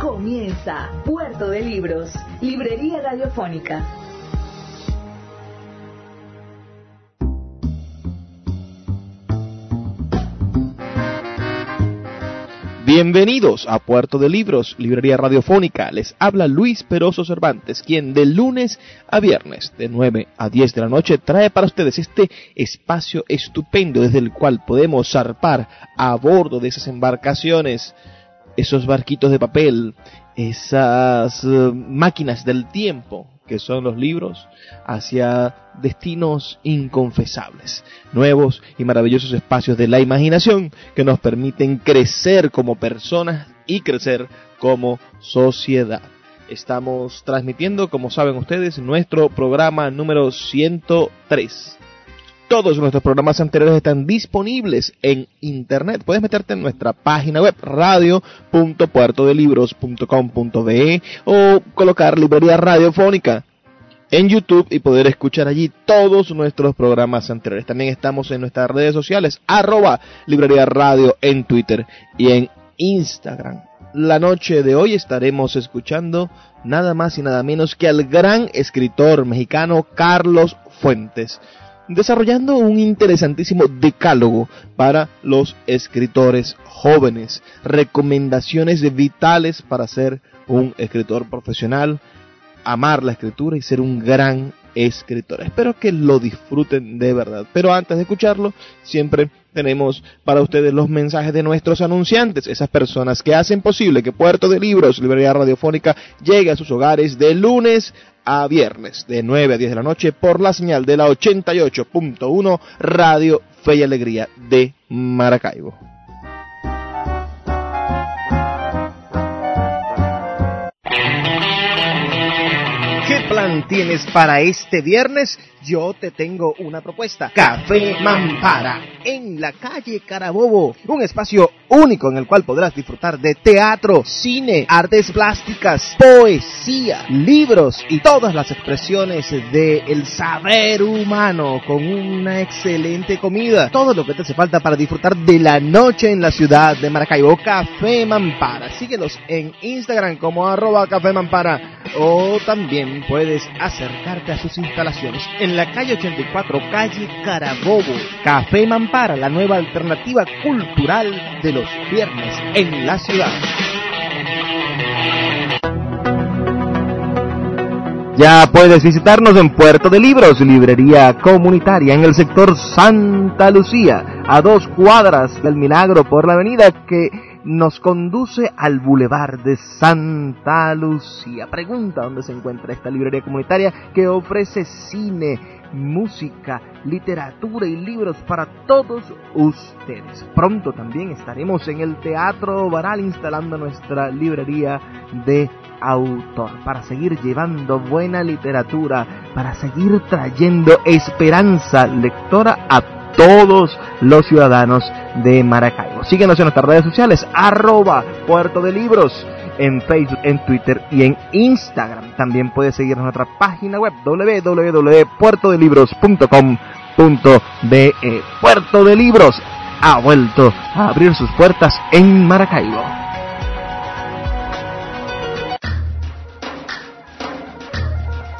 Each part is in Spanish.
Comienza Puerto de Libros, Librería Radiofónica. Bienvenidos a Puerto de Libros, Librería Radiofónica. Les habla Luis Peroso Cervantes, quien de lunes a viernes, de 9 a 10 de la noche, trae para ustedes este espacio estupendo desde el cual podemos zarpar a bordo de esas embarcaciones esos barquitos de papel, esas eh, máquinas del tiempo que son los libros, hacia destinos inconfesables, nuevos y maravillosos espacios de la imaginación que nos permiten crecer como personas y crecer como sociedad. Estamos transmitiendo, como saben ustedes, nuestro programa número 103 todos nuestros programas anteriores están disponibles en internet. Puedes meterte en nuestra página web radio.puertodelibros.com.be o colocar librería radiofónica en YouTube y poder escuchar allí todos nuestros programas anteriores. También estamos en nuestras redes sociales, arroba librería radio en Twitter y en Instagram. La noche de hoy estaremos escuchando nada más y nada menos que al gran escritor mexicano Carlos Fuentes desarrollando un interesantísimo decálogo para los escritores jóvenes, recomendaciones vitales para ser un escritor profesional, amar la escritura y ser un gran escritor. Espero que lo disfruten de verdad. Pero antes de escucharlo, siempre tenemos para ustedes los mensajes de nuestros anunciantes, esas personas que hacen posible que Puerto de Libros, Librería Radiofónica, llegue a sus hogares de lunes a viernes de 9 a 10 de la noche por la señal de la 88.1 Radio Fe y Alegría de Maracaibo. Plan tienes para este viernes? yo te tengo una propuesta. Café Mampara, en la calle Carabobo. Un espacio único en el cual podrás disfrutar de teatro, cine, artes plásticas, poesía, libros y todas las expresiones del saber humano con una excelente comida. Todo lo que te hace falta para disfrutar de la noche en la ciudad de Maracaibo. Café Mampara. Síguelos en Instagram como arroba Café Mampara o también puedes acercarte a sus instalaciones en la calle 84, calle Carabobo. Café Mampara, la nueva alternativa cultural de los viernes en la ciudad. Ya puedes visitarnos en Puerto de Libros, librería comunitaria en el sector Santa Lucía, a dos cuadras del Milagro por la avenida que nos conduce al Boulevard de Santa Lucía. Pregunta dónde se encuentra esta librería comunitaria que ofrece cine, música, literatura y libros para todos ustedes. Pronto también estaremos en el Teatro Baral instalando nuestra librería de autor para seguir llevando buena literatura, para seguir trayendo esperanza lectora a todos los ciudadanos de Maracaibo. Síguenos en nuestras redes sociales, arroba Puerto de Libros, en Facebook, en Twitter y en Instagram. También puedes seguirnos en nuestra página web www.puertodelibros.com.be. Puerto de Libros ha vuelto a abrir sus puertas en Maracaibo.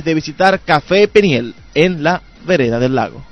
de visitar Café Peniel en la vereda del lago.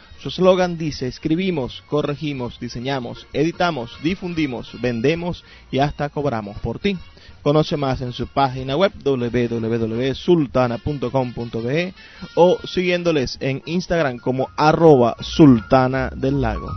su eslogan dice, escribimos, corregimos, diseñamos, editamos, difundimos, vendemos y hasta cobramos por ti. Conoce más en su página web www.sultana.com.be o siguiéndoles en Instagram como arroba sultana del lago.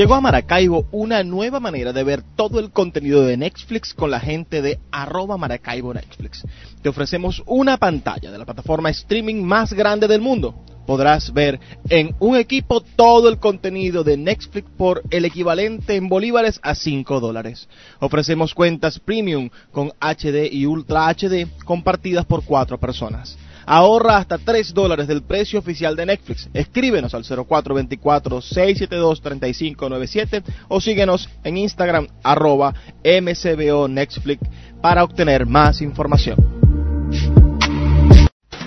Llegó a Maracaibo una nueva manera de ver todo el contenido de Netflix con la gente de arroba Maracaibo Netflix. Te ofrecemos una pantalla de la plataforma streaming más grande del mundo podrás ver en un equipo todo el contenido de Netflix por el equivalente en bolívares a 5 dólares. Ofrecemos cuentas premium con HD y Ultra HD compartidas por 4 personas. Ahorra hasta 3 dólares del precio oficial de Netflix. Escríbenos al 0424-672-3597 o síguenos en Instagram arroba mcbo Netflix para obtener más información.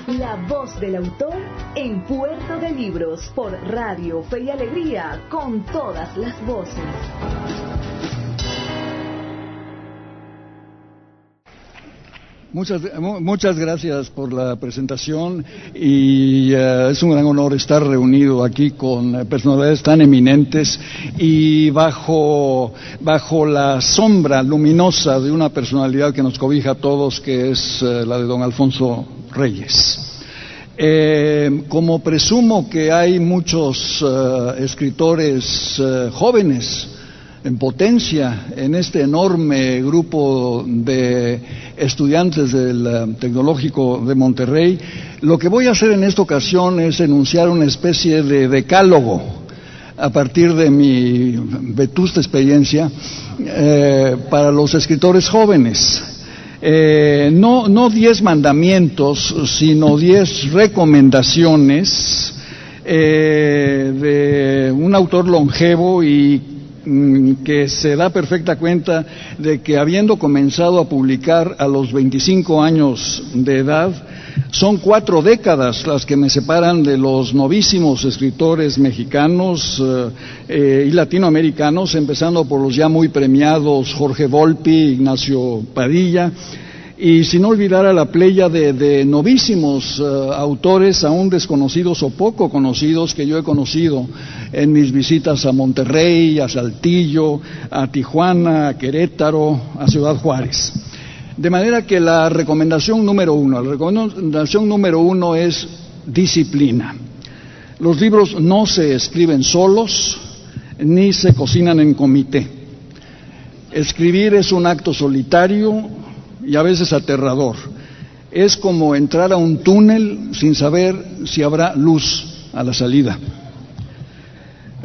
La voz del autor en Puerto de Libros por Radio Fe y Alegría con todas las voces. Muchas, muchas gracias por la presentación y eh, es un gran honor estar reunido aquí con personalidades tan eminentes y bajo, bajo la sombra luminosa de una personalidad que nos cobija a todos, que es eh, la de don Alfonso Reyes. Eh, como presumo que hay muchos eh, escritores eh, jóvenes en potencia en este enorme grupo de estudiantes del Tecnológico de Monterrey, lo que voy a hacer en esta ocasión es enunciar una especie de decálogo a partir de mi vetusta experiencia para los escritores jóvenes. Eh, no, diez mandamientos, sino diez recomendaciones eh, de un autor longevo y que se da perfecta cuenta de que habiendo comenzado a publicar a los 25 años de edad, son cuatro décadas las que me separan de los novísimos escritores mexicanos eh, y latinoamericanos, empezando por los ya muy premiados Jorge Volpi, Ignacio Padilla, y sin olvidar a la playa de, novísimos eh, autores, aún desconocidos o poco conocidos, que yo he conocido en mis visitas a Monterrey, a Saltillo, a Tijuana, a Querétaro, a Ciudad Juárez. De manera que la recomendación número uno, la recomendación número uno es disciplina. Los libros no se escriben solos ni se cocinan en comité. Escribir es un acto solitario y a veces aterrador. Es como entrar a un túnel sin saber si habrá luz a la salida.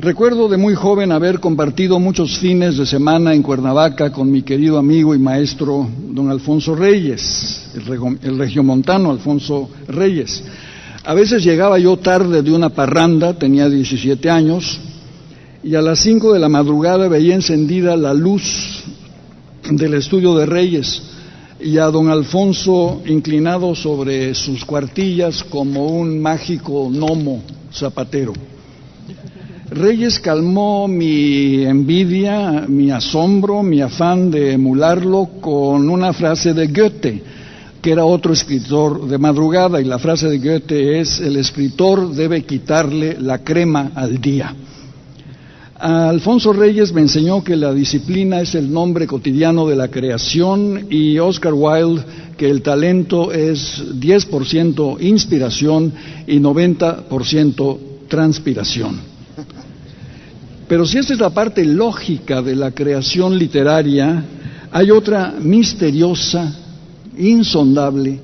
Recuerdo de muy joven haber compartido muchos fines de semana en Cuernavaca con mi querido amigo y maestro don Alfonso Reyes, el, regiomontano Alfonso Reyes. A veces llegaba yo tarde de una parranda, tenía 17 años, y a las 5 de la madrugada veía encendida la luz del estudio de Reyes y a don Alfonso inclinado sobre sus cuartillas como un mágico gnomo zapatero. Reyes calmó mi envidia, mi asombro, mi afán de emularlo con una frase de Goethe, que era otro escritor de madrugada, y la frase de Goethe es, el escritor debe quitarle la crema al día. Alfonso Reyes me enseñó que la disciplina es el nombre cotidiano de la creación y Oscar Wilde que el talento es 10% inspiración y 90% transpiración. Pero si esta es la parte lógica de la creación literaria, hay otra misteriosa, insondable,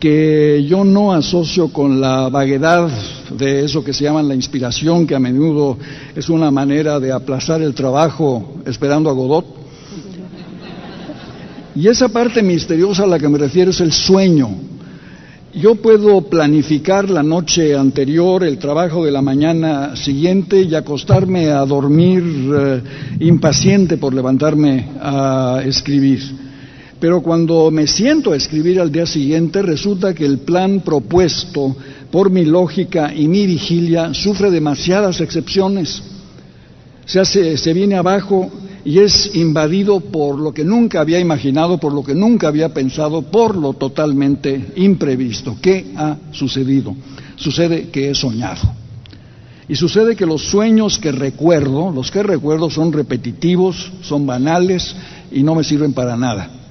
que yo no asocio con la vaguedad de eso que se llama la inspiración, que a menudo es una manera de aplazar el trabajo esperando a Godot. Y esa parte misteriosa a la que me refiero es el sueño, yo puedo planificar la noche anterior el trabajo de la mañana siguiente y acostarme a dormir eh, impaciente por levantarme a escribir. Pero cuando me siento a escribir al día siguiente, resulta que el plan propuesto por mi lógica y mi vigilia sufre demasiadas excepciones. Se, se viene abajo y es invadido por lo que nunca había imaginado, por lo que nunca había pensado, por lo totalmente imprevisto. ¿Qué ha sucedido? Sucede que he soñado. Y sucede que los sueños que recuerdo, los que recuerdo son repetitivos, son banales y no me sirven para nada.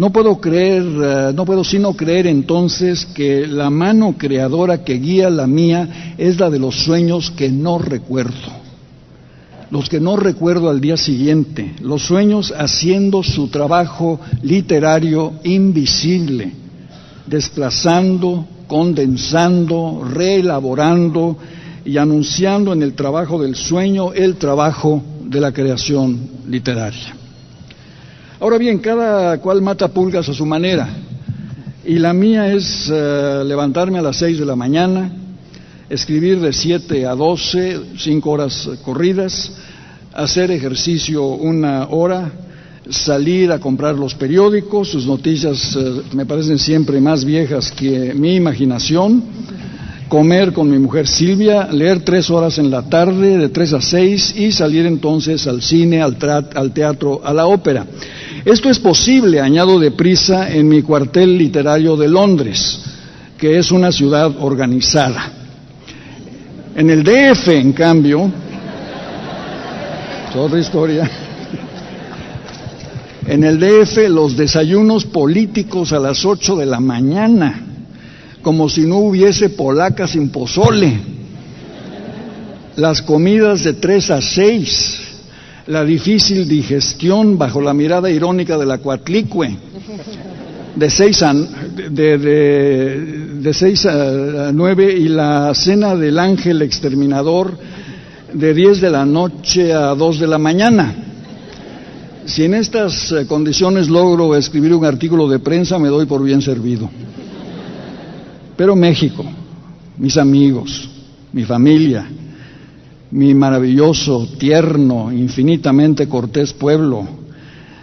No puedo creer, eh, no puedo sino creer entonces que la mano creadora que guía la mía es la de los sueños que no recuerdo. Los que no recuerdo al día siguiente, los sueños haciendo su trabajo literario invisible, desplazando, condensando, reelaborando y anunciando en el trabajo del sueño el trabajo de la creación literaria. Ahora bien, cada cual mata pulgas a su manera y la mía es eh, levantarme a las seis de la mañana, escribir de 7 a 12, cinco horas corridas, hacer ejercicio una hora, salir a comprar los periódicos, sus noticias eh, me parecen siempre más viejas que mi imaginación, comer con mi mujer Silvia, leer tres horas en la tarde, de tres a seis, y salir entonces al cine, al, al teatro, a la ópera. Esto es posible, añado deprisa, en mi cuartel literario de Londres, que es una ciudad organizada. En el DF, en cambio, es otra historia. En el DF los desayunos políticos a las 8 de la mañana, como si no hubiese polaca sin pozole. Las comidas de 3 a 6, la difícil digestión bajo la mirada irónica de la cuatlicue de 6 a, de, de, seis a 9 y la cena del ángel exterminador de 10 de la noche a 2 de la mañana. Si en estas eh, condiciones logro escribir un artículo de prensa, me doy por bien servido. Pero México, mis amigos, mi familia, mi maravilloso, tierno, infinitamente cortés pueblo,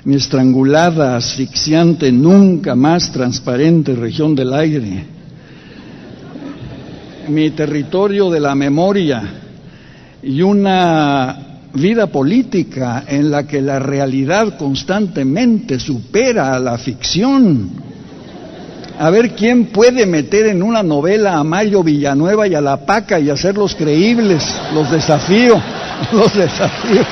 mi estrangulada, asfixiante, nunca más transparente región del aire, mi territorio de la memoria y una vida política en la que la realidad constantemente supera a la ficción. A ver quién puede meter en una novela a Mayo Villanueva y a La Paca y hacerlos creíbles. Los desafío, los desafío.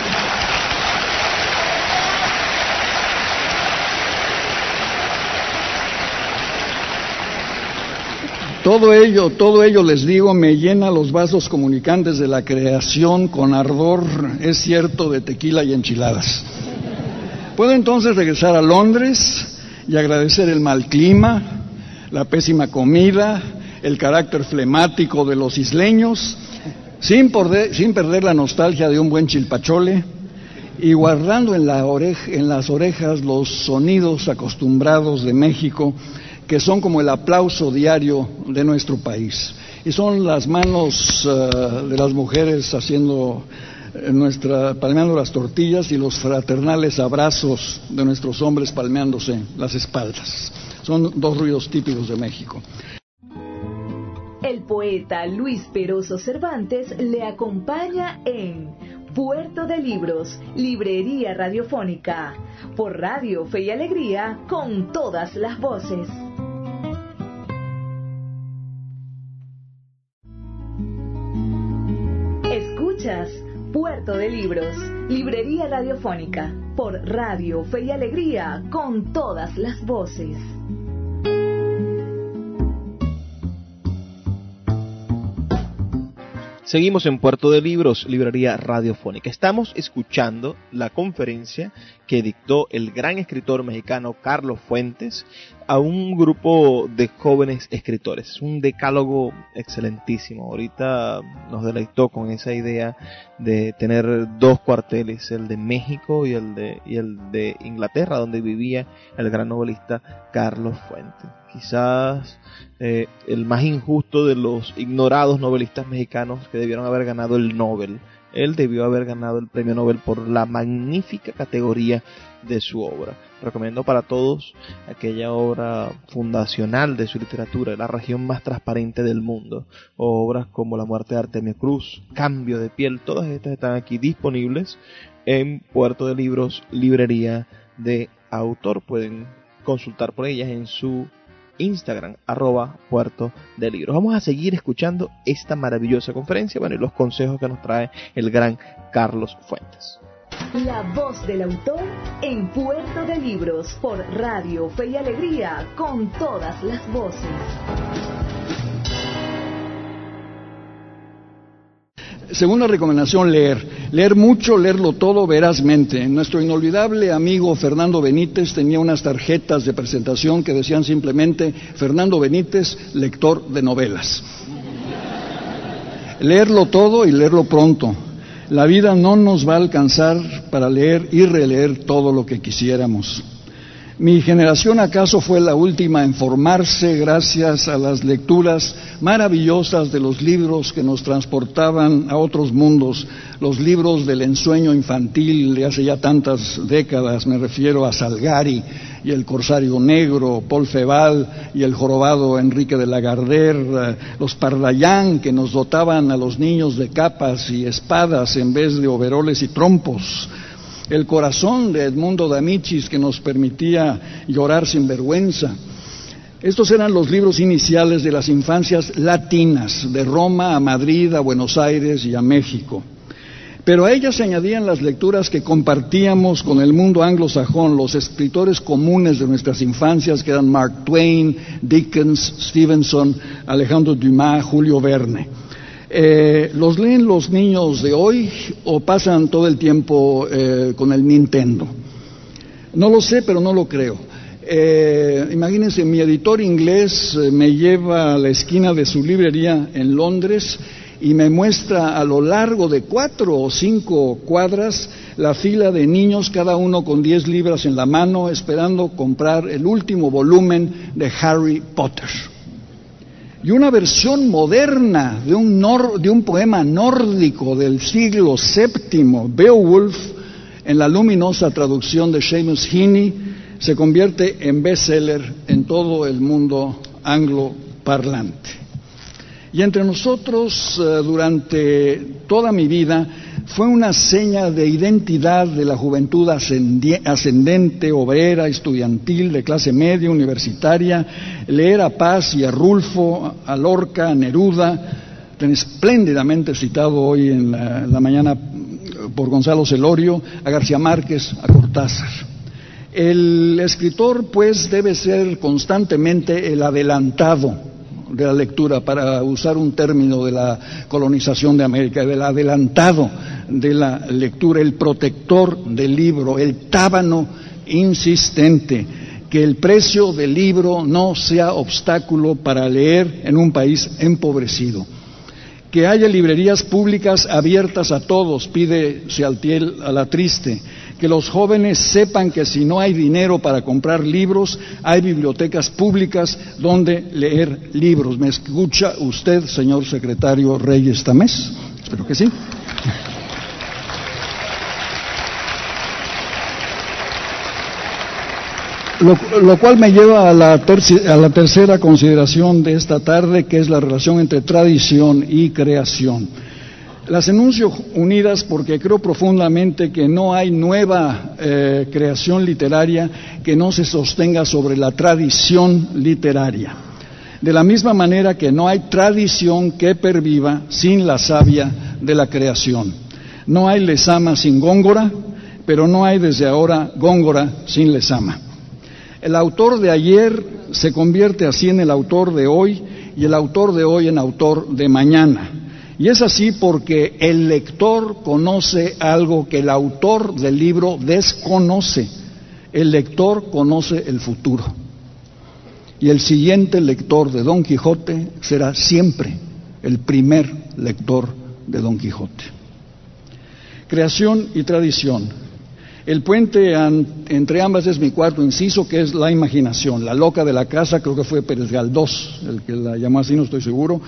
Todo ello, todo ello les digo, me llena los vasos comunicantes de la creación con ardor, es cierto, de tequila y enchiladas. Puedo entonces regresar a Londres y agradecer el mal clima, la pésima comida, el carácter flemático de los isleños, sin, sin perder la nostalgia de un buen chilpachole y guardando en, la en las orejas los sonidos acostumbrados de México que son como el aplauso diario de nuestro país. Y son las manos eh, de las mujeres haciendo eh, nuestra, palmeando las tortillas y los fraternales abrazos de nuestros hombres palmeándose las espaldas. Son dos ruidos típicos de México. El poeta Luis Peroso Cervantes le acompaña en Puerto de Libros, Librería Radiofónica, por Radio Fe y Alegría, con todas las voces. Puerto de Libros, Librería Radiofónica, por Radio Fe y Alegría, con todas las voces. Seguimos en Puerto de Libros, Librería Radiofónica. Estamos escuchando la conferencia que dictó el gran escritor mexicano Carlos Fuentes a un grupo de jóvenes escritores. Es un decálogo excelentísimo. Ahorita nos deleitó con esa idea de tener dos cuarteles, el de México y el de, y el de Inglaterra, donde vivía el gran novelista Carlos Fuentes quizás eh, el más injusto de los ignorados novelistas mexicanos que debieron haber ganado el Nobel él debió haber ganado el premio Nobel por la magnífica categoría de su obra. Recomiendo para todos aquella obra fundacional de su literatura, La región más transparente del mundo, obras como La muerte de Artemio Cruz, Cambio de piel, todas estas están aquí disponibles en Puerto de Libros, librería de autor. Pueden consultar por ellas en su Instagram, arroba puerto de libros. Vamos a seguir escuchando esta maravillosa conferencia, bueno, y los consejos que nos trae el gran Carlos Fuentes. La voz del autor en Puerto de Libros por Radio Fe y Alegría con todas las voces. Segunda recomendación, leer. Leer mucho, leerlo todo verazmente. Nuestro inolvidable amigo Fernando Benítez tenía unas tarjetas de presentación que decían simplemente Fernando Benítez, lector de novelas. Leerlo todo y leerlo pronto. La vida no nos va a alcanzar para leer y releer todo lo que quisiéramos. Mi generación acaso fue la última en formarse gracias a las lecturas maravillosas de los libros que nos transportaban a otros mundos, los libros del ensueño infantil de hace ya tantas décadas, me refiero a Salgari y el Corsario Negro, Paul Feval y el jorobado Enrique de Lagardère, los Pardayán que nos dotaban a los niños de capas y espadas en vez de overoles y trompos, el corazón de Edmundo D'Amicis que nos permitía llorar sin vergüenza. Estos eran los libros iniciales de las infancias latinas, de Roma a Madrid, a Buenos Aires y a México. Pero a ellas se añadían las lecturas que compartíamos con el mundo anglosajón, los escritores comunes de nuestras infancias, que eran Mark Twain, Dickens, Stevenson, Alejandro Dumas, Julio Verne. Eh, ¿Los leen los niños de hoy o pasan todo el tiempo eh, con el Nintendo? No lo sé, pero no lo creo. Eh, imagínense, mi editor inglés me lleva a la esquina de su librería en Londres y me muestra a lo largo de cuatro o cinco cuadras la fila de niños, cada uno con diez libras en la mano, esperando comprar el último volumen de Harry Potter y una versión moderna de un, de un poema nórdico del siglo VII, Beowulf, en la luminosa traducción de Seamus Heaney, se convierte en bestseller en todo el mundo angloparlante. Y entre nosotros, eh, durante toda mi vida, fue una seña de identidad de la juventud ascendente, obrera, estudiantil, de clase media, universitaria, leer a Paz y a Rulfo, a Lorca, a Neruda, tan espléndidamente citado hoy en la, mañana por Gonzalo Celorio, a García Márquez, a Cortázar. El escritor, pues, debe ser constantemente el adelantado de la lectura, para usar un término de la colonización de América, del adelantado de la lectura, el protector del libro, el tábano insistente, que el precio del libro no sea obstáculo para leer en un país empobrecido. Que haya librerías públicas abiertas a todos, pide Sealtiel a la triste que los jóvenes sepan que si no hay dinero para comprar libros, hay bibliotecas públicas donde leer libros. ¿Me escucha usted, señor secretario Reyes Tamés? Espero que sí. Lo, cual me lleva a la, a la tercera consideración de esta tarde, que es la relación entre tradición y creación. Las enuncio unidas porque creo profundamente que no hay nueva eh, creación literaria que no se sostenga sobre la tradición literaria. De la misma manera que no hay tradición que perviva sin la savia de la creación. No hay lesama sin góngora, pero no hay desde ahora góngora sin lesama. El autor de ayer se convierte así en el autor de hoy y el autor de hoy en autor de mañana. Y es así porque el lector conoce algo que el autor del libro desconoce. El lector conoce el futuro. Y el siguiente lector de Don Quijote será siempre el primer lector de Don Quijote. Creación y tradición. El puente entre ambas es mi cuarto inciso, que es la imaginación. La loca de la casa, creo que fue Pérez Galdós el que la llamó así, no estoy seguro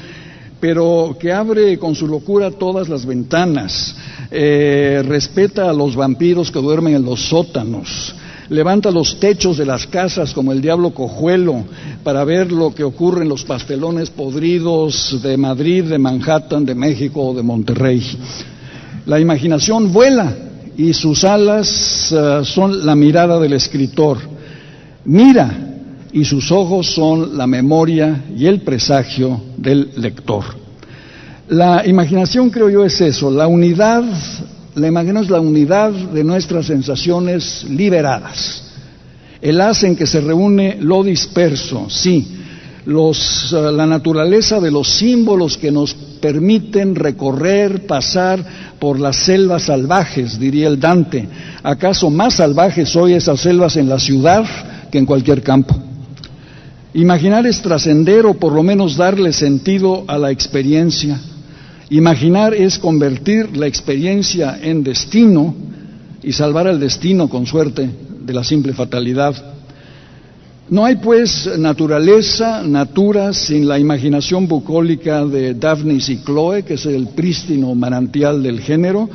pero que abre con su locura todas las ventanas, eh, respeta a los vampiros que duermen en los sótanos, levanta los techos de las casas como el diablo cojuelo para ver lo que ocurre en los pastelones podridos de Madrid, de Manhattan, de México o de Monterrey. La imaginación vuela y sus alas eh, son la mirada del escritor. Mira y sus ojos son la memoria y el presagio del lector. La imaginación, creo yo, es eso, la unidad, la imaginación es la unidad de nuestras sensaciones liberadas. El haz en que se reúne lo disperso, sí, los, eh, la naturaleza de los símbolos que nos permiten recorrer, pasar por las selvas salvajes, diría el Dante. ¿Acaso más salvajes hoy esas selvas en la ciudad que en cualquier campo? Imaginar es trascender o por lo menos darle sentido a la experiencia. Imaginar es convertir la experiencia en destino y salvar al destino con suerte de la simple fatalidad. No hay pues naturaleza, natura, sin la imaginación bucólica de Daphnis y Chloe, que es el prístino manantial del género,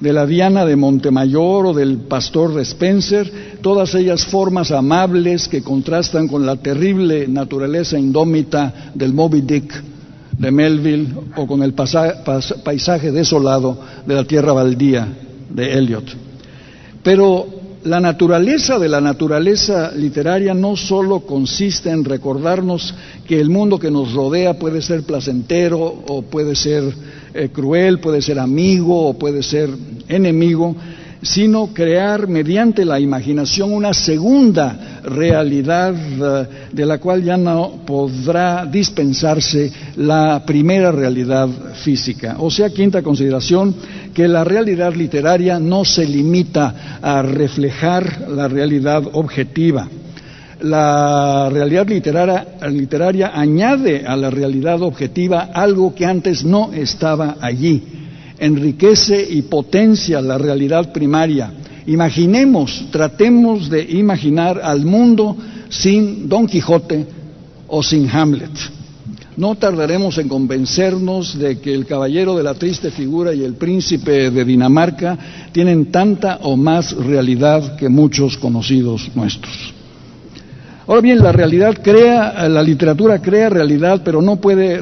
de la Diana de Montemayor o del pastor de Spencer, todas ellas formas amables que contrastan con la terrible naturaleza indómita del Moby Dick de Melville o con el paisaje desolado de la tierra baldía de Eliot. Pero la naturaleza de la naturaleza literaria no solo consiste en recordarnos que el mundo que nos rodea puede ser placentero o puede ser eh, cruel, puede ser amigo o puede ser enemigo, sino crear mediante la imaginación una segunda realidad eh, de la cual ya no podrá dispensarse la primera realidad física. O sea, quinta consideración, que la realidad literaria no se limita a reflejar la realidad objetiva. La realidad literaria, literaria añade a la realidad objetiva algo que antes no estaba allí enriquece y potencia la realidad primaria. Imaginemos, tratemos de imaginar al mundo sin Don Quijote o sin Hamlet. No tardaremos en convencernos de que el caballero de la triste figura y el príncipe de Dinamarca tienen tanta o más realidad que muchos conocidos nuestros. Ahora bien, la realidad crea, la literatura crea realidad, pero no puede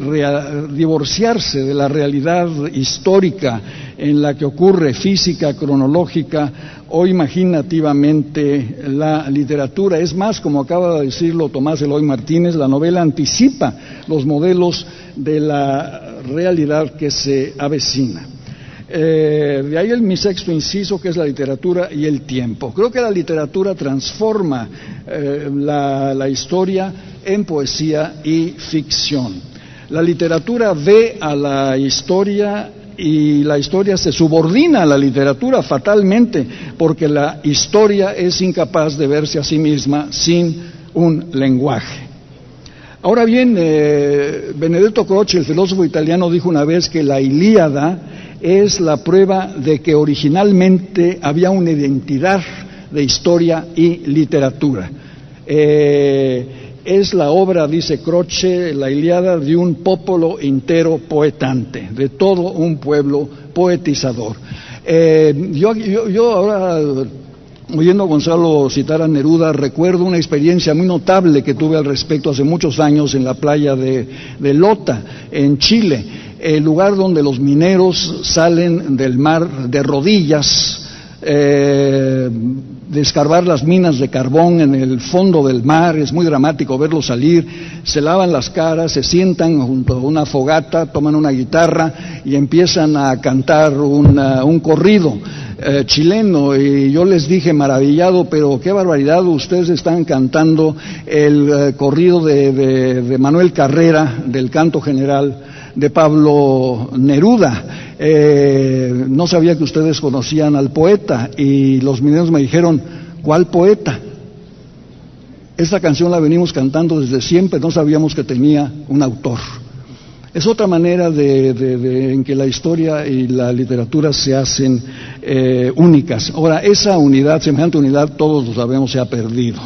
divorciarse de la realidad histórica en la que ocurre física, cronológica o imaginativamente la literatura. Es más, como acaba de decirlo Tomás Eloy Martínez, la novela anticipa los modelos de la realidad que se avecina. Eh, de ahí el, mi sexto inciso, que es la literatura y el tiempo. Creo que la literatura transforma eh, la, historia en poesía y ficción. La literatura ve a la historia y la historia se subordina a la literatura fatalmente porque la historia es incapaz de verse a sí misma sin un lenguaje. Ahora bien, eh, Benedetto Croce, el filósofo italiano, dijo una vez que la Ilíada es la prueba de que originalmente había una identidad de historia y literatura. Eh, es la obra, dice Croce, la Iliada de un popolo entero poetante, de todo un pueblo poetizador. Eh, yo, ahora, oyendo a Gonzalo citar a Neruda, recuerdo una experiencia muy notable que tuve al respecto hace muchos años en la playa de Lota, en Chile el lugar donde los mineros salen del mar de rodillas, eh, las minas de carbón en el fondo del mar, es muy dramático verlos salir, se lavan las caras, se sientan junto a una fogata, toman una guitarra y empiezan a cantar un corrido. Eh, chileno y yo les dije maravillado, pero qué barbaridad, ustedes están cantando el eh, corrido de Manuel Carrera del canto general de Pablo Neruda. Eh, no sabía que ustedes conocían al poeta y los mineros me dijeron, ¿cuál poeta? Esta canción la venimos cantando desde siempre, no sabíamos que tenía un autor. Es otra manera de, en que la historia y la literatura se hacen eh, únicas. Ahora, esa unidad, semejante unidad, todos lo sabemos, se ha perdido.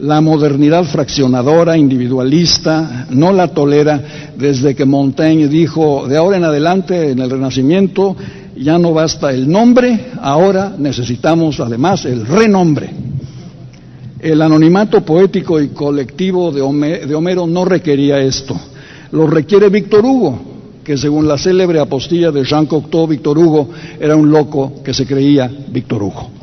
La modernidad fraccionadora, individualista, no la tolera desde que Montaigne dijo, de ahora en adelante, en el Renacimiento, ya no basta el nombre, ahora necesitamos además el renombre. El anonimato poético y colectivo de Homero no requería esto, lo requiere Víctor Hugo, que según la célebre apostilla de Jean Cocteau, Víctor Hugo era un loco que se creía Víctor Hugo.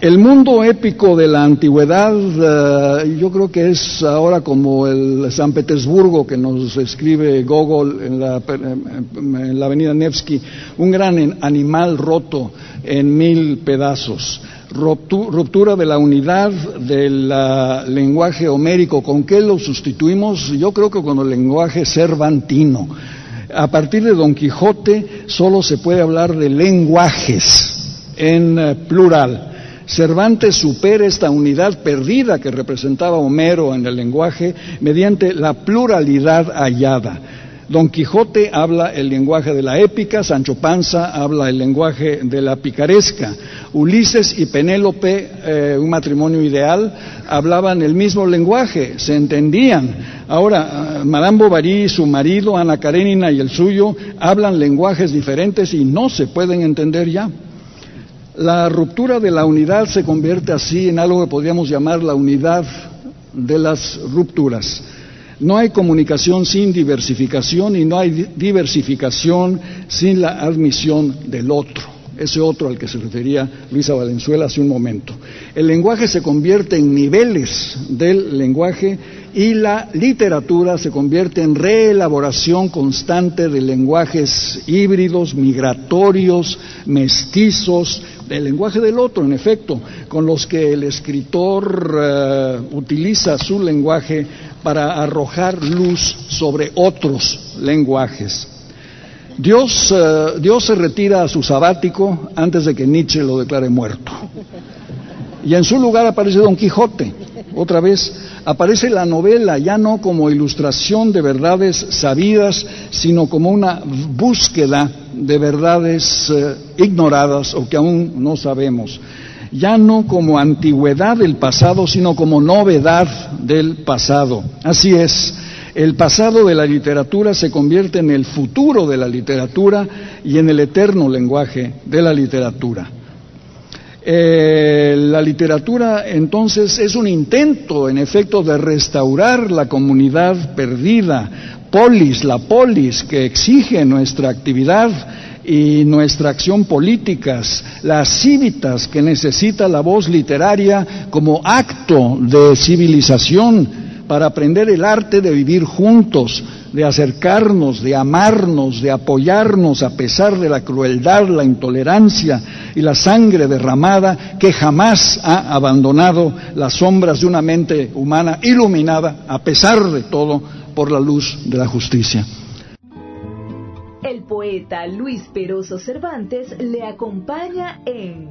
El mundo épico de la antigüedad, eh, yo creo que es ahora como el San Petersburgo que nos escribe Gogol en la, en la avenida Nevsky, un gran animal roto en mil pedazos ruptura de la unidad del lenguaje homérico. ¿Con qué lo sustituimos? Yo creo que con el lenguaje cervantino. A partir de Don Quijote solo se puede hablar de lenguajes en eh, plural. Cervantes supera esta unidad perdida que representaba Homero en el lenguaje mediante la pluralidad hallada. Don Quijote habla el lenguaje de la épica, Sancho Panza habla el lenguaje de la picaresca. Ulises y Penélope, eh, un matrimonio ideal, hablaban el mismo lenguaje, se entendían. Ahora, Madame Bovary, su marido, Ana Karenina y el suyo, hablan lenguajes diferentes y no se pueden entender ya. La ruptura de la unidad se convierte así en algo que podríamos llamar la unidad de las rupturas. No hay comunicación sin diversificación y no hay diversificación sin la admisión del otro, ese otro al que se refería Luisa Valenzuela hace un momento. El lenguaje se convierte en niveles del lenguaje y la literatura se convierte en reelaboración constante de lenguajes híbridos, migratorios, mestizos, del lenguaje del otro, en efecto, con los que el escritor eh, utiliza su lenguaje para arrojar luz sobre otros lenguajes. Dios, eh, Dios se retira a su sabático antes de que Nietzsche lo declare muerto. Y en su lugar aparece Don Quijote. Otra vez aparece la novela ya no como ilustración de verdades sabidas, sino como una búsqueda de verdades eh, ignoradas o que aún no sabemos ya no como antigüedad del pasado, sino como novedad del pasado. Así es, el pasado de la literatura se convierte en el futuro de la literatura y en el eterno lenguaje de la literatura. Eh, la literatura entonces es un intento, en efecto, de restaurar la comunidad perdida, polis, la polis que exige nuestra actividad y nuestra acción políticas, las cívitas que necesita la voz literaria como acto de civilización para aprender el arte de vivir juntos, de acercarnos, de amarnos, de apoyarnos a pesar de la crueldad, la intolerancia y la sangre derramada que jamás ha abandonado las sombras de una mente humana iluminada, a pesar de todo, por la luz de la justicia. El poeta Luis Peroso Cervantes le acompaña en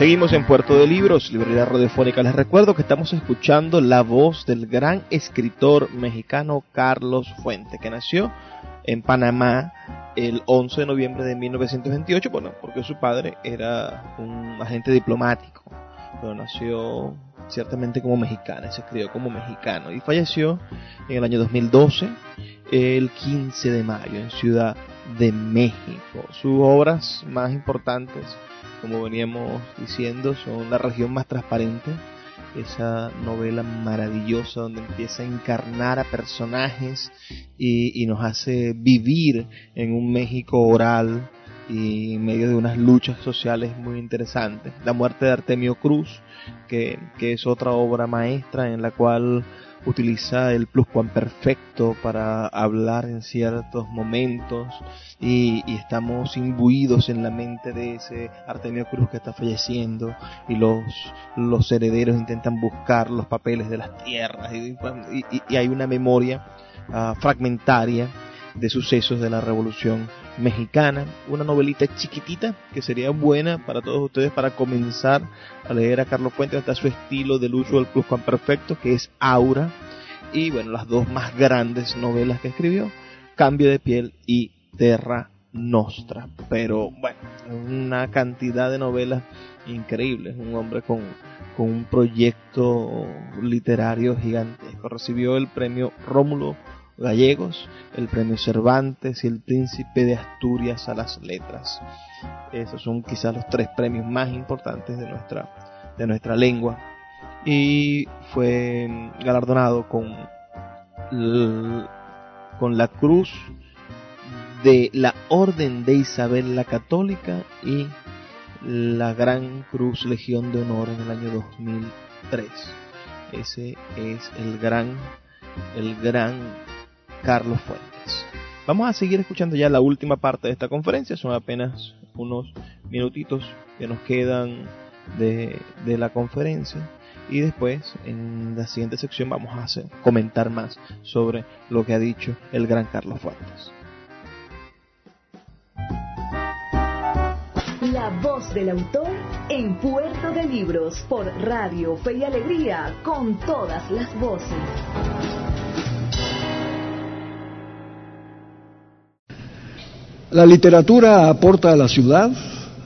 Seguimos en Puerto de Libros, librería radiofónica. Les recuerdo que estamos escuchando la voz del gran escritor mexicano Carlos Fuente, que nació en Panamá el 11 de noviembre de 1928, bueno, porque su padre era un agente diplomático, pero nació ciertamente como mexicano, se crió como mexicano y falleció en el año 2012, el 15 de mayo, en Ciudad de México. Sus obras más importantes como veníamos diciendo, son la región más transparente. Esa novela maravillosa donde empieza a encarnar a personajes y, nos hace vivir en un México oral y en medio de unas luchas sociales muy interesantes. La muerte de Artemio Cruz, que, que es otra obra maestra en la cual utiliza el pluscuamperfecto para hablar en ciertos momentos y, estamos imbuidos en la mente de ese Artemio Cruz que está falleciendo y los, los herederos intentan buscar los papeles de las tierras y, hay una memoria ah, fragmentaria de sucesos de la Revolución Mexicana, una novelita chiquitita que sería buena para todos ustedes para comenzar a leer a Carlos Fuentes hasta su estilo del uso del pluscuamperfecto que es Aura y bueno, las dos más grandes novelas que escribió, Cambio de piel y Terra Nostra. Pero bueno, una cantidad de novelas increíbles, un hombre con, con un proyecto literario gigantesco. Recibió el premio Rómulo Gallegos, el premio Cervantes y el Príncipe de Asturias a las letras. Esos son quizás los tres premios más importantes de nuestra, de nuestra lengua. Y fue galardonado con, con la cruz de la Orden de Isabel la Católica y la Gran Cruz Legión de Honor en el año 2003. Ese es el gran, el gran Carlos Fuentes. Vamos a seguir escuchando ya la última parte de esta conferencia, son apenas unos minutitos que nos quedan de, de la conferencia y después en la siguiente sección vamos a hacer, comentar más sobre lo que ha dicho el gran Carlos Fuentes. La voz del autor en Puerto de Libros por Radio Fe y Alegría con todas las voces. La literatura aporta a la ciudad,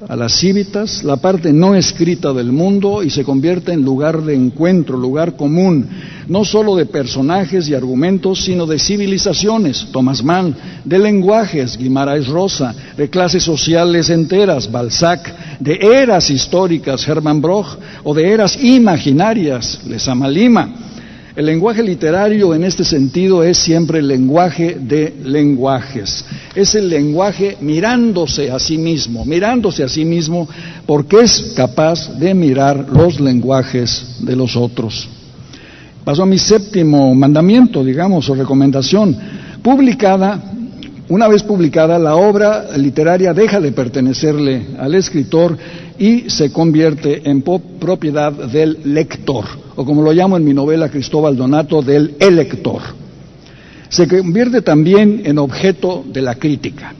a las cívitas, la parte no escrita del mundo y se convierte en lugar de encuentro, lugar común, no solo de personajes y argumentos, sino de civilizaciones, Thomas Mann, de lenguajes, Guimaraes Rosa, de clases sociales enteras, Balzac, de eras históricas, Hermann Broch, o de eras imaginarias, Lezama Lima el lenguaje literario en este sentido es siempre el lenguaje de lenguajes. Es el lenguaje mirándose a sí mismo, mirándose a sí mismo porque es capaz de mirar los lenguajes de los otros. Paso a mi séptimo mandamiento, digamos, o recomendación. Publicada, una vez publicada, la obra literaria deja de pertenecerle al escritor y se convierte en propiedad del lector o como lo llamo en mi novela Cristóbal Donato, del elector. Se convierte también en objeto de la crítica.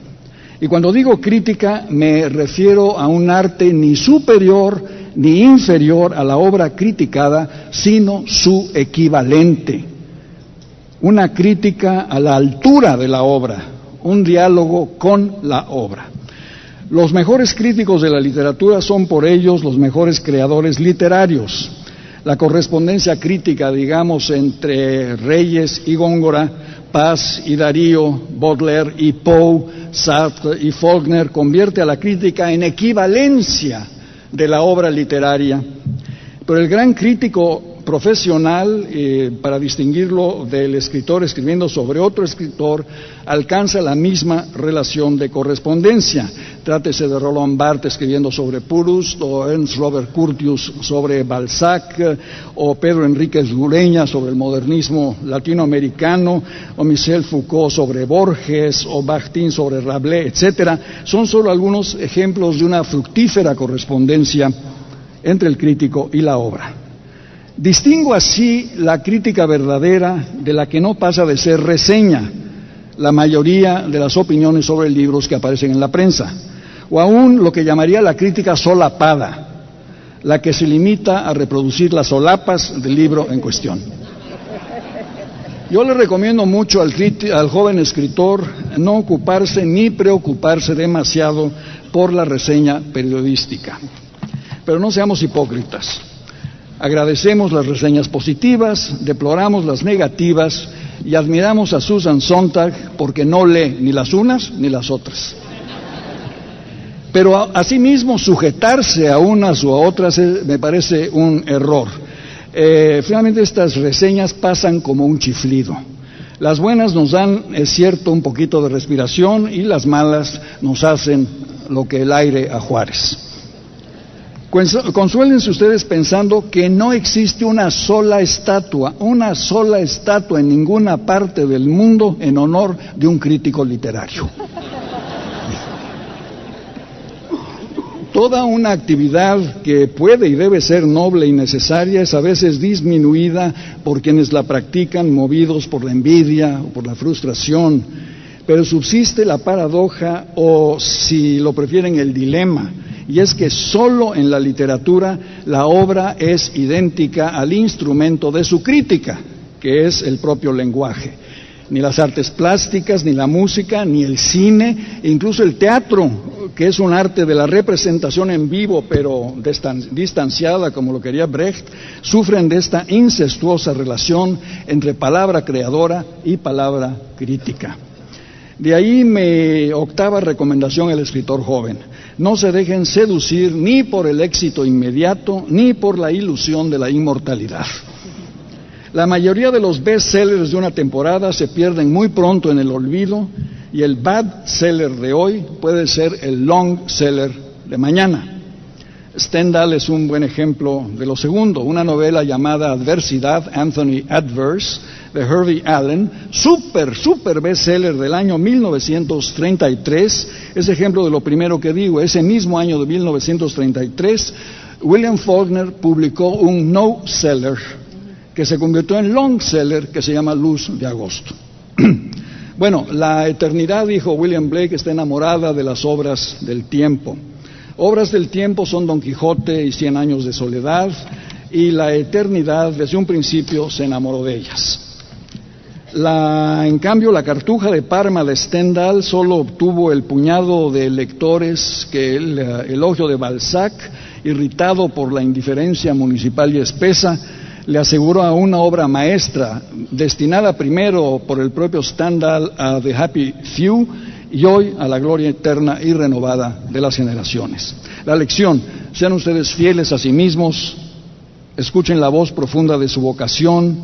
Y cuando digo crítica me refiero a un arte ni superior ni inferior a la obra criticada, sino su equivalente. Una crítica a la altura de la obra, un diálogo con la obra. Los mejores críticos de la literatura son por ellos los mejores creadores literarios la correspondencia crítica, digamos, entre Reyes y Góngora, Paz y Darío, Baudelaire y Poe, Sartre y Faulkner, convierte a la crítica en equivalencia de la obra literaria. Pero el gran crítico profesional, eh, para distinguirlo del escritor escribiendo sobre otro escritor, alcanza la misma relación de correspondencia. Trátese de Roland Barthes escribiendo sobre Purus, o Ernst Robert Curtius sobre Balzac, o Pedro Enríquez Gureña sobre el modernismo latinoamericano, o Michel Foucault sobre Borges, o Bakhtin sobre Rabelais, etcétera. Son solo algunos ejemplos de una fructífera correspondencia entre el crítico y la obra. Distingo así la crítica verdadera de la que no pasa de ser reseña la mayoría de las opiniones sobre libros que aparecen en la prensa, o aún lo que llamaría la crítica solapada, la que se limita a reproducir las solapas del libro en cuestión. Yo le recomiendo mucho al, al joven escritor no ocuparse ni preocuparse demasiado por la reseña periodística. Pero no seamos hipócritas. Agradecemos las reseñas positivas, deploramos las negativas y admiramos a Susan Sontag porque no lee ni las unas ni las otras. Pero asimismo sujetarse a unas o a otras me parece un error. Eh, finalmente estas reseñas pasan como un chiflido. Las buenas nos dan, es cierto, un poquito de respiración y las malas nos hacen lo que el aire a Juárez. Consuélense ustedes pensando que no existe una sola estatua, una sola estatua en ninguna parte del mundo en honor de un crítico literario. Toda una actividad que puede y debe ser noble y necesaria es a veces disminuida por quienes la practican movidos por la envidia o por la frustración, pero subsiste la paradoja o, si lo prefieren, el dilema y es que solo en la literatura la obra es idéntica al instrumento de su crítica, que es el propio lenguaje. Ni las artes plásticas, ni la música, ni el cine, e incluso el teatro, que es un arte de la representación en vivo, pero distanciada, como lo quería Brecht, sufren de esta incestuosa relación entre palabra creadora y palabra crítica. De ahí mi octava recomendación al escritor joven. No se dejen seducir ni por el éxito inmediato ni por la ilusión de la inmortalidad. La mayoría de los bestsellers de una temporada se pierden muy pronto en el olvido y el bad seller de hoy puede ser el long seller de mañana. Stendhal es un buen ejemplo de lo segundo, una novela llamada Adversidad, Anthony Adverse, de Hervey Allen, super, super bestseller del año 1933, es ejemplo de lo primero que digo, ese mismo año de 1933, William Faulkner publicó un no seller que se convirtió en long seller que se llama Luz de Agosto. bueno, la eternidad, dijo William Blake, está enamorada de las obras del tiempo. Obras del tiempo son Don Quijote y Cien años de soledad, y la eternidad desde un principio se enamoró de ellas. en cambio, la cartuja de Parma de Stendhal solo obtuvo el puñado de lectores que el eh, elogio de Balzac, irritado por la indiferencia municipal y espesa, le aseguró a una obra maestra, destinada primero por el propio Stendhal a The Happy Few y hoy a la gloria eterna y renovada de las generaciones. La lección, sean ustedes fieles a sí mismos, escuchen la voz profunda de su vocación,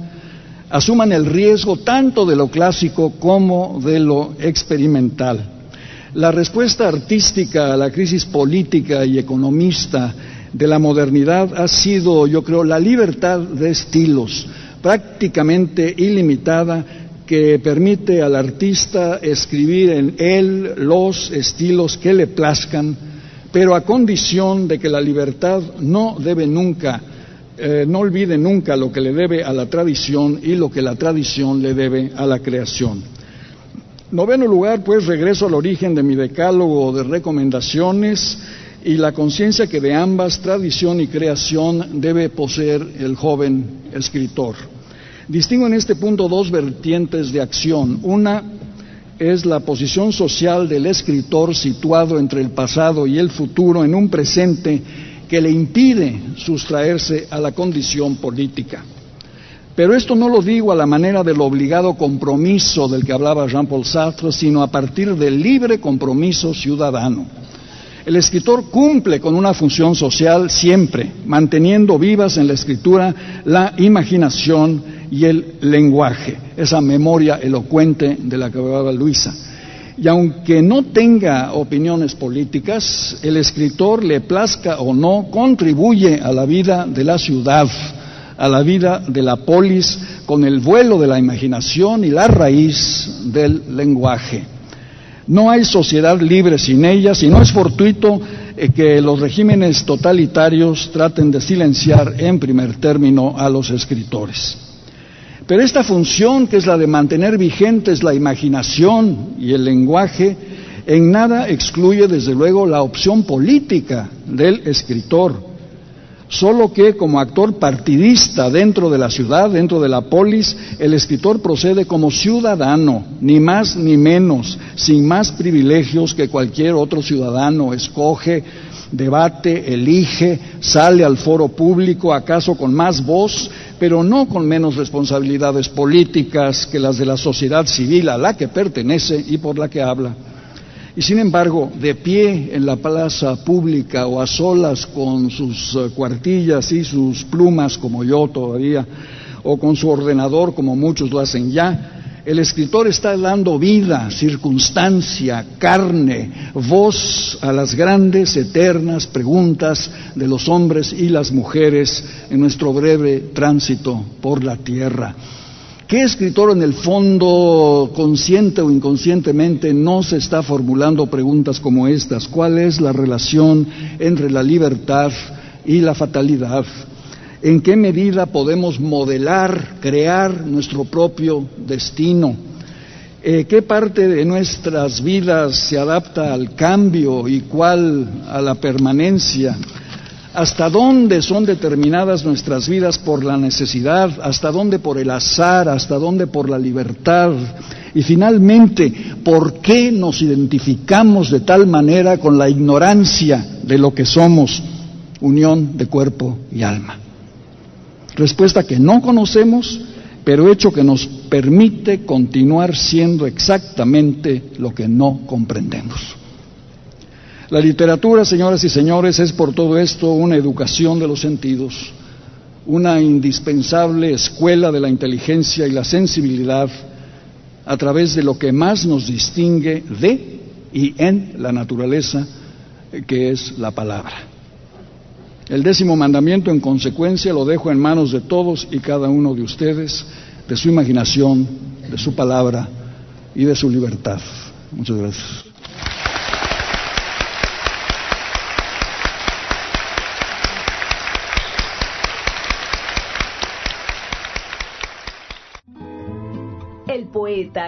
asuman el riesgo tanto de lo clásico como de lo experimental. La respuesta artística a la crisis política y economista de la modernidad ha sido, yo creo, la libertad de estilos, prácticamente ilimitada que permite al artista escribir en él los estilos que le plazcan, pero a condición de que la libertad no debe nunca, eh, no olvide nunca lo que le debe a la tradición y lo que la tradición le debe a la creación. Noveno lugar, pues regreso al origen de mi decálogo de recomendaciones y la conciencia que de ambas, tradición y creación, debe poseer el joven escritor. Distingo en este punto dos vertientes de acción. Una es la posición social del escritor situado entre el pasado y el futuro en un presente que le impide sustraerse a la condición política. Pero esto no lo digo a la manera del obligado compromiso del que hablaba Jean-Paul Sartre, sino a partir del libre compromiso ciudadano. El escritor cumple con una función social siempre, manteniendo vivas en la escritura la imaginación y el lenguaje, esa memoria elocuente de la que hablaba Luisa. Y aunque no tenga opiniones políticas, el escritor, le plazca o no, contribuye a la vida de la ciudad, a la vida de la polis, con el vuelo de la imaginación y la raíz del lenguaje. No hay sociedad libre sin ellas y no es fortuito eh, que los regímenes totalitarios traten de silenciar en primer término a los escritores. Pero esta función, que es la de mantener vigentes la imaginación y el lenguaje, en nada excluye desde luego la opción política del escritor solo que como actor partidista dentro de la ciudad, dentro de la polis, el escritor procede como ciudadano, ni más ni menos, sin más privilegios que cualquier otro ciudadano, escoge, debate, elige, sale al foro público, acaso con más voz, pero no con menos responsabilidades políticas que las de la sociedad civil a la que pertenece y por la que habla. Y sin embargo, de pie en la plaza pública o a solas con sus eh, cuartillas y sus plumas, como yo todavía, o con su ordenador, como muchos lo hacen ya, El escritor está dando vida, circunstancia, carne, voz a las grandes, eternas preguntas de los hombres y las mujeres en nuestro breve tránsito por la tierra. ¿Qué escritor en el fondo, consciente o inconscientemente, no se está formulando preguntas como estas? ¿Cuál es la relación entre la libertad y la fatalidad? en qué medida podemos modelar, crear nuestro propio destino, eh, qué parte de nuestras vidas se adapta al cambio y cuál a la permanencia, hasta dónde son determinadas nuestras vidas por la necesidad, hasta dónde por el azar, hasta dónde por la libertad. Y finalmente, ¿por qué nos identificamos de tal manera con la ignorancia de lo que somos, unión de cuerpo y alma? Respuesta que no conocemos, pero hecho que nos permite continuar siendo exactamente lo que no comprendemos. La literatura, señoras y señores, es por todo esto una educación de los sentidos, una indispensable escuela de la inteligencia y la sensibilidad a través de lo que más nos distingue de y en la naturaleza, que es la palabra. El décimo mandamiento, en consecuencia, lo dejo en manos de todos y cada uno de ustedes, de su imaginación, de su palabra y de su libertad. Muchas gracias.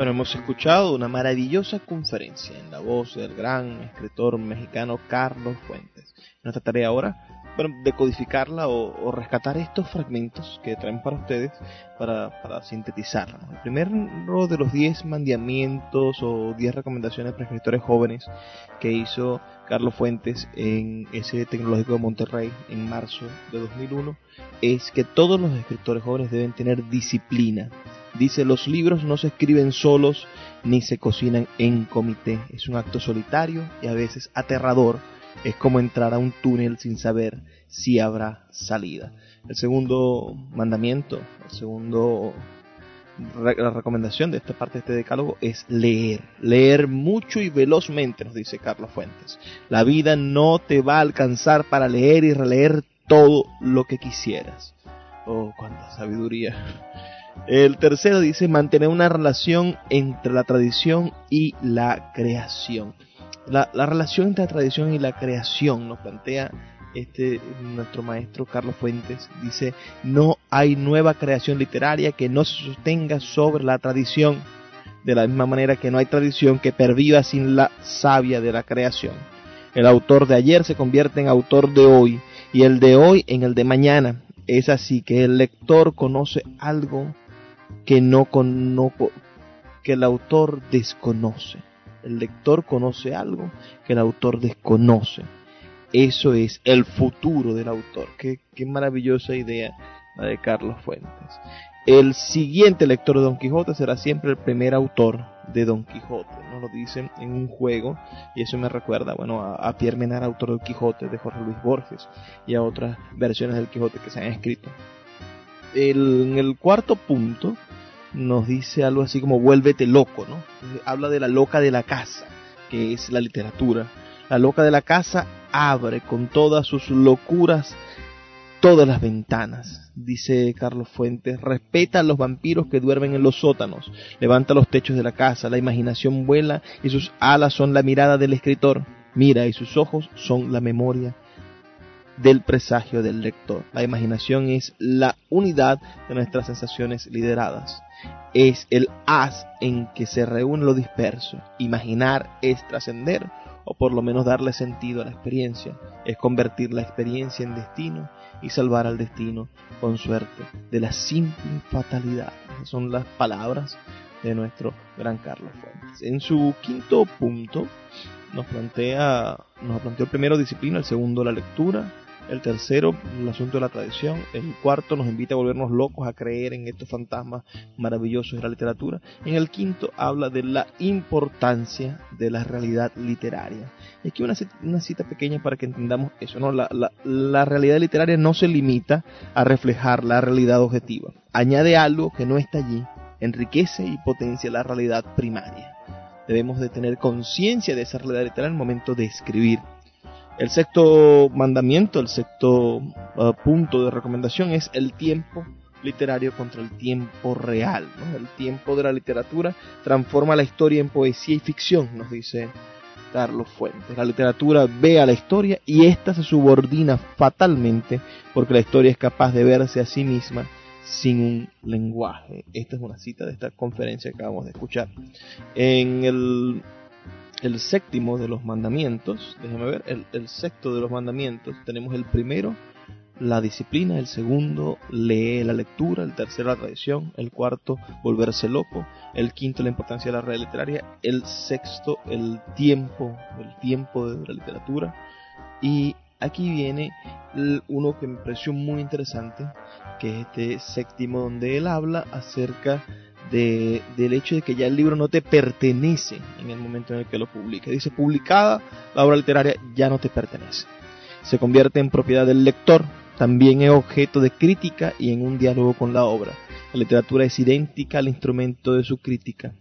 Bueno, hemos escuchado una maravillosa conferencia en la voz del gran escritor mexicano Carlos Fuentes. Nuestra tarea ahora, bueno, decodificarla o, rescatar estos fragmentos que traen para ustedes para, para sintetizarla. El primero de los 10 mandamientos o 10 recomendaciones para escritores jóvenes que hizo Carlos Fuentes en ese tecnológico de Monterrey en marzo de 2001 es que todos los escritores jóvenes deben tener disciplina Dice, los libros no se escriben solos ni se cocinan en comité. Es un acto solitario y a veces aterrador. Es como entrar a un túnel sin saber si habrá salida. El segundo mandamiento, el segundo la recomendación de esta parte de este decálogo es leer, leer mucho y velozmente, nos dice Carlos Fuentes. La vida no te va a alcanzar para leer y releer todo lo que quisieras. Oh, cuánta sabiduría. El tercero dice mantener una relación entre la tradición y la creación. La, relación entre la tradición y la creación nos plantea este nuestro maestro Carlos Fuentes. Dice no hay nueva creación literaria que no se sostenga sobre la tradición. De la misma manera que no hay tradición que perviva sin la savia de la creación. El autor de ayer se convierte en autor de hoy y el de hoy en el de mañana. Es así que el lector conoce algo que no que el autor desconoce. El lector conoce algo que el autor desconoce. Eso es el futuro del autor. Qué, qué maravillosa idea la de Carlos Fuentes. El siguiente lector de Don Quijote será siempre el primer autor de Don Quijote. Nos lo dicen en un juego y eso me recuerda bueno, a, Pierre Menard, autor del Quijote de Jorge Luis Borges y a otras versiones del Quijote que se han escrito. En el cuarto punto nos dice algo así como vuélvete loco, ¿no? Habla de la loca de la casa, que es la literatura. La loca de la casa abre con todas sus locuras todas las ventanas, dice Carlos Fuentes, respeta a los vampiros que duermen en los sótanos, levanta los techos de la casa, la imaginación vuela y sus alas son la mirada del escritor, mira y sus ojos son la memoria del presagio del lector. La imaginación es la unidad de nuestras sensaciones lideradas es el haz en que se reúne lo disperso. Imaginar es trascender o por lo menos darle sentido a la experiencia. Es convertir la experiencia en destino y salvar al destino con suerte de la simple fatalidad. Esas son las palabras de nuestro gran Carlos Fuentes. En su quinto punto nos plantea, nos planteó el primero disciplina, el segundo la lectura, el tercero, el asunto de la tradición. El cuarto nos invita a volvernos locos a creer en estos fantasmas maravillosos de la literatura. En el quinto habla de la importancia de la realidad literaria. Y aquí una, una cita pequeña para que entendamos eso. ¿no? La, la, la realidad literaria no se limita a reflejar la realidad objetiva. Añade algo que no está allí, enriquece y potencia la realidad primaria. Debemos de tener conciencia de esa realidad literaria en el momento de escribir el sexto mandamiento, el sexto uh, punto de recomendación es el tiempo literario contra el tiempo real. El tiempo de la literatura transforma la historia en poesía y ficción, nos dice Carlos Fuentes. La literatura ve a la historia y ésta se subordina fatalmente porque la historia es capaz de verse a sí misma sin un lenguaje. Esta es una cita de esta conferencia que acabamos de escuchar. En el el séptimo de los mandamientos, déjeme ver, el, sexto de los mandamientos, tenemos el primero, la disciplina, el segundo, lee la lectura, el tercero, la tradición, el cuarto, volverse loco, el quinto, la importancia de la red literaria, el sexto, el tiempo, el tiempo de la literatura, y aquí viene uno que me pareció muy interesante, que es este séptimo donde él habla acerca de, del hecho de que ya el libro no te pertenece en el momento en el que lo publica. Dice, publicada la obra literaria ya no te pertenece. Se convierte en propiedad del lector, también es objeto de crítica y en un diálogo con la obra. La literatura es idéntica al instrumento de su crítica,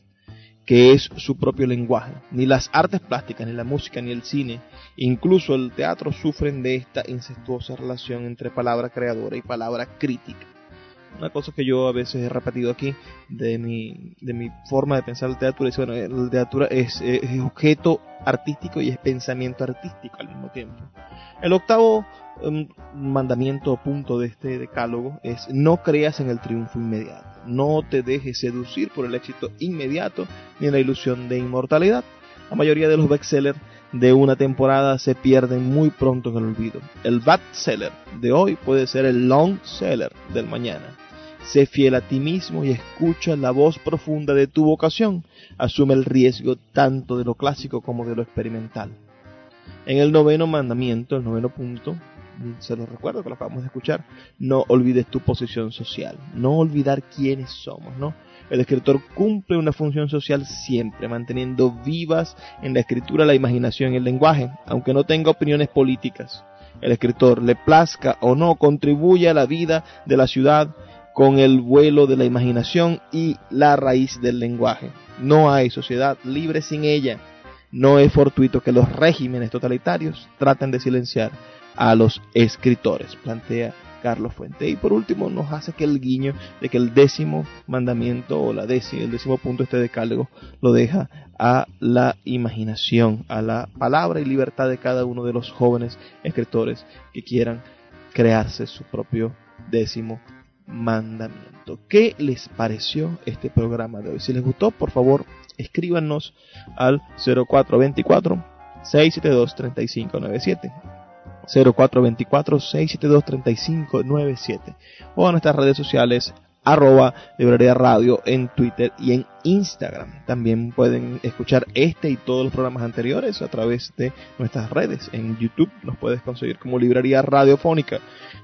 que es su propio lenguaje. Ni las artes plásticas, ni la música, ni el cine, incluso el teatro sufren de esta incestuosa relación entre palabra creadora y palabra crítica una cosa que yo a veces he repetido aquí de mi, de mi forma de pensar el teatro es bueno, el teatro es, objeto artístico y es pensamiento artístico al mismo tiempo. El octavo um, mandamiento o punto de este decálogo es no creas en el triunfo inmediato, no te dejes seducir por el éxito inmediato ni en la ilusión de inmortalidad. La mayoría de los bestsellers de una temporada se pierden muy pronto en el olvido. El seller de hoy puede ser el long seller del mañana. Sé fiel a ti mismo y escucha la voz profunda de tu vocación. Asume el riesgo tanto de lo clásico como de lo experimental. En el noveno mandamiento, el noveno punto, se lo recuerdo que lo acabamos escuchar, no olvides tu posición social, no olvidar quiénes somos, ¿no? El escritor cumple una función social siempre, manteniendo vivas en la escritura la imaginación y el lenguaje, aunque no tenga opiniones políticas. El escritor, le plazca o no, contribuye a la vida de la ciudad con el vuelo de la imaginación y la raíz del lenguaje. No hay sociedad libre sin ella. No es fortuito que los regímenes totalitarios traten de silenciar a los escritores, plantea Carlos Fuente. Y por último nos hace que el guiño de que el décimo mandamiento o la décima, el décimo punto este decálogo lo deja a la imaginación, a la palabra y libertad de cada uno de los jóvenes escritores que quieran crearse su propio décimo mandamiento. ¿Qué les pareció este programa de hoy? Si les gustó, por favor, escríbanos al 0424 672 3597 0424-672-3597 o a nuestras redes sociales arroba librería radio en Twitter y en Instagram. También pueden escuchar este y todos los programas anteriores a través de nuestras redes. En YouTube nos puedes conseguir como librería radiofónica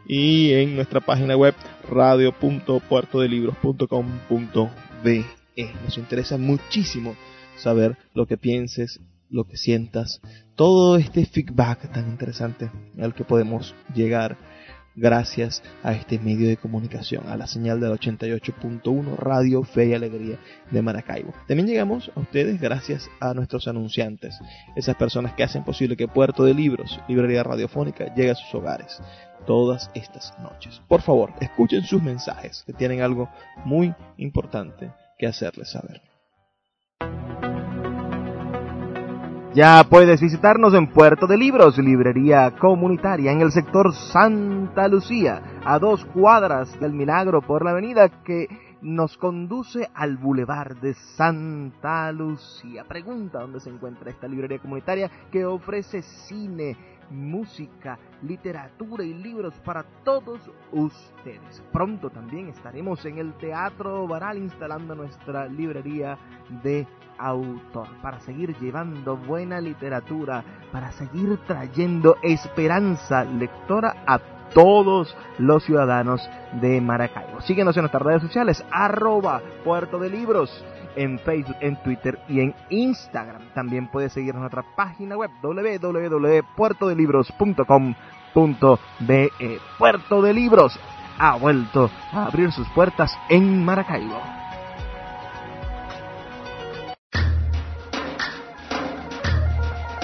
y en nuestra página web radio.puertodelibros.com.be. Nos interesa muchísimo saber lo que pienses lo que sientas, todo este feedback tan interesante al que podemos llegar gracias a este medio de comunicación, a la señal del 88.1 Radio Fe y Alegría de Maracaibo. También llegamos a ustedes gracias a nuestros anunciantes, esas personas que hacen posible que Puerto de Libros, Librería Radiofónica, llegue a sus hogares todas estas noches. Por favor, escuchen sus mensajes, que tienen algo muy importante que hacerles saber. Ya puedes visitarnos en Puerto de Libros, librería comunitaria en el sector Santa Lucía, a dos cuadras del Milagro por la avenida que nos conduce al Boulevard de Santa Lucía. Pregunta dónde se encuentra esta librería comunitaria que ofrece cine, música, literatura y libros para todos ustedes. Pronto también estaremos en el Teatro Baral instalando nuestra librería de autor para seguir llevando buena literatura, para seguir trayendo esperanza lectora a todos los ciudadanos de Maracaibo. Síguenos en nuestras redes sociales, arroba Puerto de Libros, en Facebook, en Twitter y en Instagram. También puedes seguirnos en nuestra página web www.puertodeliBros.com.be. Puerto de Libros ha vuelto a abrir sus puertas en Maracaibo.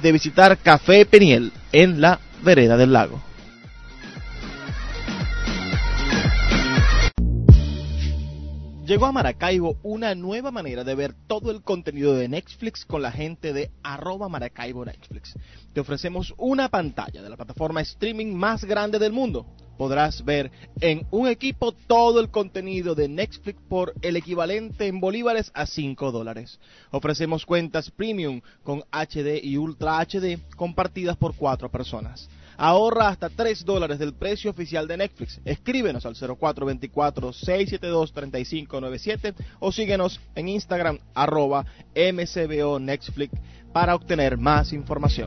de visitar Café Peniel en la vereda del lago. Llegó a Maracaibo una nueva manera de ver todo el contenido de Netflix con la gente de arroba Maracaibo Netflix. Te ofrecemos una pantalla de la plataforma streaming más grande del mundo. Podrás ver en un equipo todo el contenido de Netflix por el equivalente en bolívares a 5 dólares. Ofrecemos cuentas premium con HD y Ultra HD compartidas por 4 personas. Ahorra hasta 3 dólares del precio oficial de Netflix. Escríbenos al 0424-672-3597 o síguenos en Instagram arroba mcbo Netflix para obtener más información.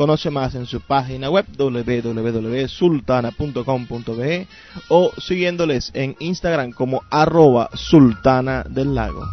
Conoce más en su página web www.sultana.com.be o siguiéndoles en Instagram como arroba sultana del lago.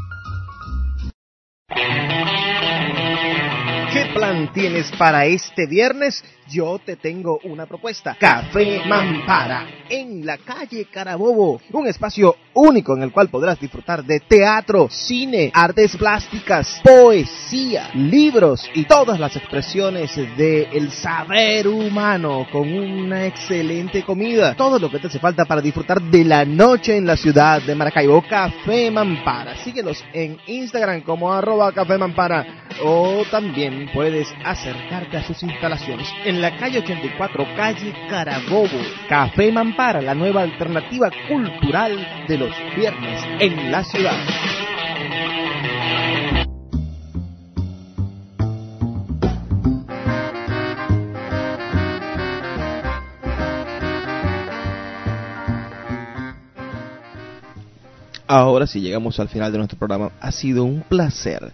¿Qué plan tienes para este viernes? Yo te tengo una propuesta. Café Mampara, en la calle Carabobo. Un espacio único en el cual podrás disfrutar de teatro, cine, artes plásticas, poesía, libros y todas las expresiones del saber humano con una excelente comida. Todo lo que te hace falta para disfrutar de la noche en la ciudad de Maracaibo. Café Mampara. Síguelos en Instagram como arroba Café Mampara o también puedes acercarte a sus instalaciones en la calle 84, calle Carabobo. Café Mampara, la nueva alternativa cultural de los viernes en la ciudad. Ahora sí llegamos al final de nuestro programa. Ha sido un placer